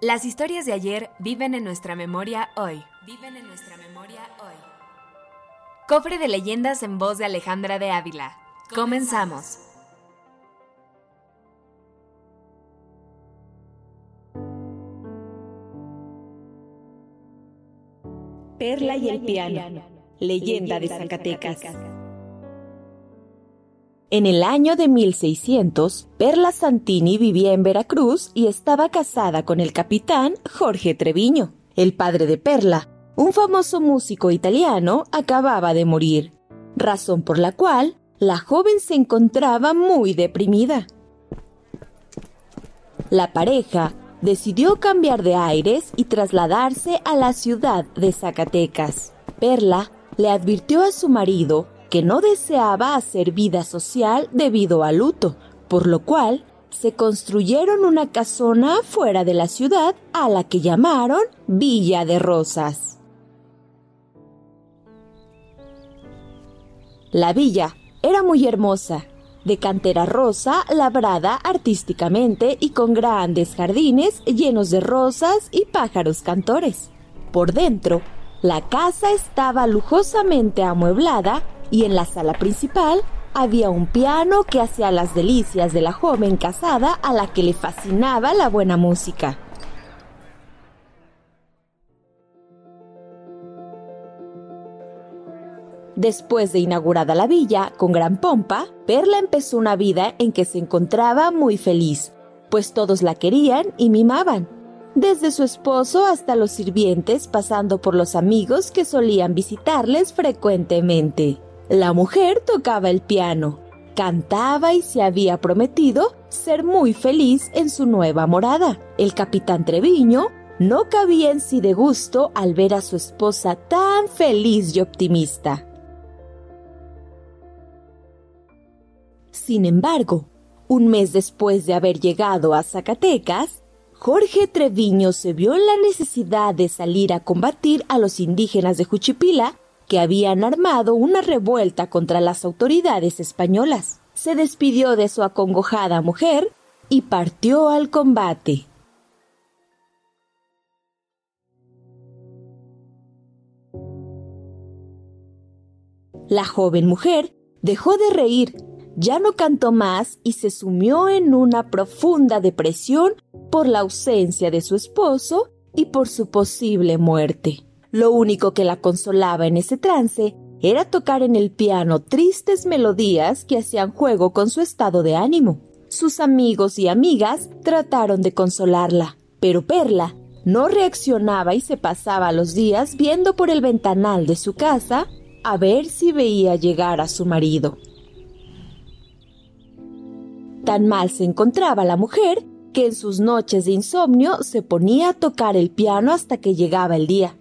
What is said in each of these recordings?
Las historias de ayer viven en nuestra memoria hoy. Viven en nuestra memoria hoy. Cofre de leyendas en voz de Alejandra de Ávila. Comenzamos. Perla y el piano. Leyenda de Zacatecas. En el año de 1600, Perla Santini vivía en Veracruz y estaba casada con el capitán Jorge Treviño. El padre de Perla, un famoso músico italiano, acababa de morir, razón por la cual la joven se encontraba muy deprimida. La pareja decidió cambiar de aires y trasladarse a la ciudad de Zacatecas. Perla le advirtió a su marido que no deseaba hacer vida social debido al luto, por lo cual se construyeron una casona fuera de la ciudad a la que llamaron Villa de Rosas. La villa era muy hermosa, de cantera rosa labrada artísticamente y con grandes jardines llenos de rosas y pájaros cantores. Por dentro, la casa estaba lujosamente amueblada y en la sala principal había un piano que hacía las delicias de la joven casada a la que le fascinaba la buena música. Después de inaugurada la villa con gran pompa, Perla empezó una vida en que se encontraba muy feliz, pues todos la querían y mimaban, desde su esposo hasta los sirvientes, pasando por los amigos que solían visitarles frecuentemente. La mujer tocaba el piano, cantaba y se había prometido ser muy feliz en su nueva morada. El capitán Treviño no cabía en sí de gusto al ver a su esposa tan feliz y optimista. Sin embargo, un mes después de haber llegado a Zacatecas, Jorge Treviño se vio en la necesidad de salir a combatir a los indígenas de Juchipila que habían armado una revuelta contra las autoridades españolas. Se despidió de su acongojada mujer y partió al combate. La joven mujer dejó de reír, ya no cantó más y se sumió en una profunda depresión por la ausencia de su esposo y por su posible muerte. Lo único que la consolaba en ese trance era tocar en el piano tristes melodías que hacían juego con su estado de ánimo. Sus amigos y amigas trataron de consolarla, pero Perla no reaccionaba y se pasaba los días viendo por el ventanal de su casa a ver si veía llegar a su marido. Tan mal se encontraba la mujer que en sus noches de insomnio se ponía a tocar el piano hasta que llegaba el día.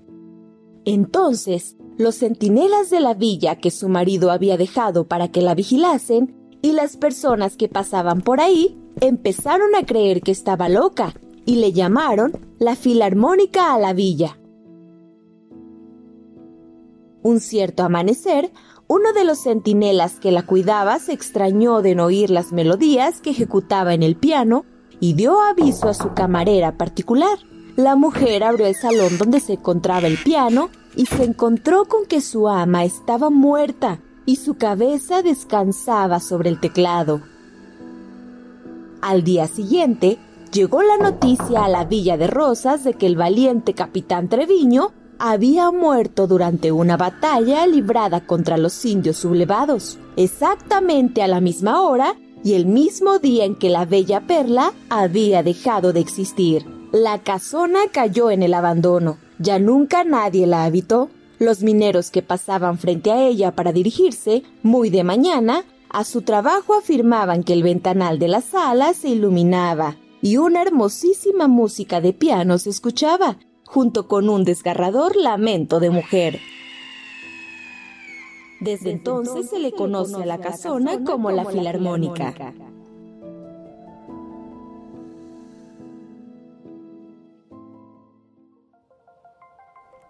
Entonces, los centinelas de la villa que su marido había dejado para que la vigilasen y las personas que pasaban por ahí empezaron a creer que estaba loca y le llamaron la Filarmónica a la villa. Un cierto amanecer, uno de los centinelas que la cuidaba se extrañó de no oír las melodías que ejecutaba en el piano y dio aviso a su camarera particular. La mujer abrió el salón donde se encontraba el piano y se encontró con que su ama estaba muerta y su cabeza descansaba sobre el teclado. Al día siguiente, llegó la noticia a la Villa de Rosas de que el valiente capitán Treviño había muerto durante una batalla librada contra los indios sublevados, exactamente a la misma hora y el mismo día en que la bella perla había dejado de existir. La casona cayó en el abandono. Ya nunca nadie la habitó. Los mineros que pasaban frente a ella para dirigirse, muy de mañana, A su trabajo afirmaban que el ventanal de la sala se iluminaba y una hermosísima música de piano se escuchaba, junto con un desgarrador lamento de mujer. Desde entonces se le conoce a la casona como la Filarmónica.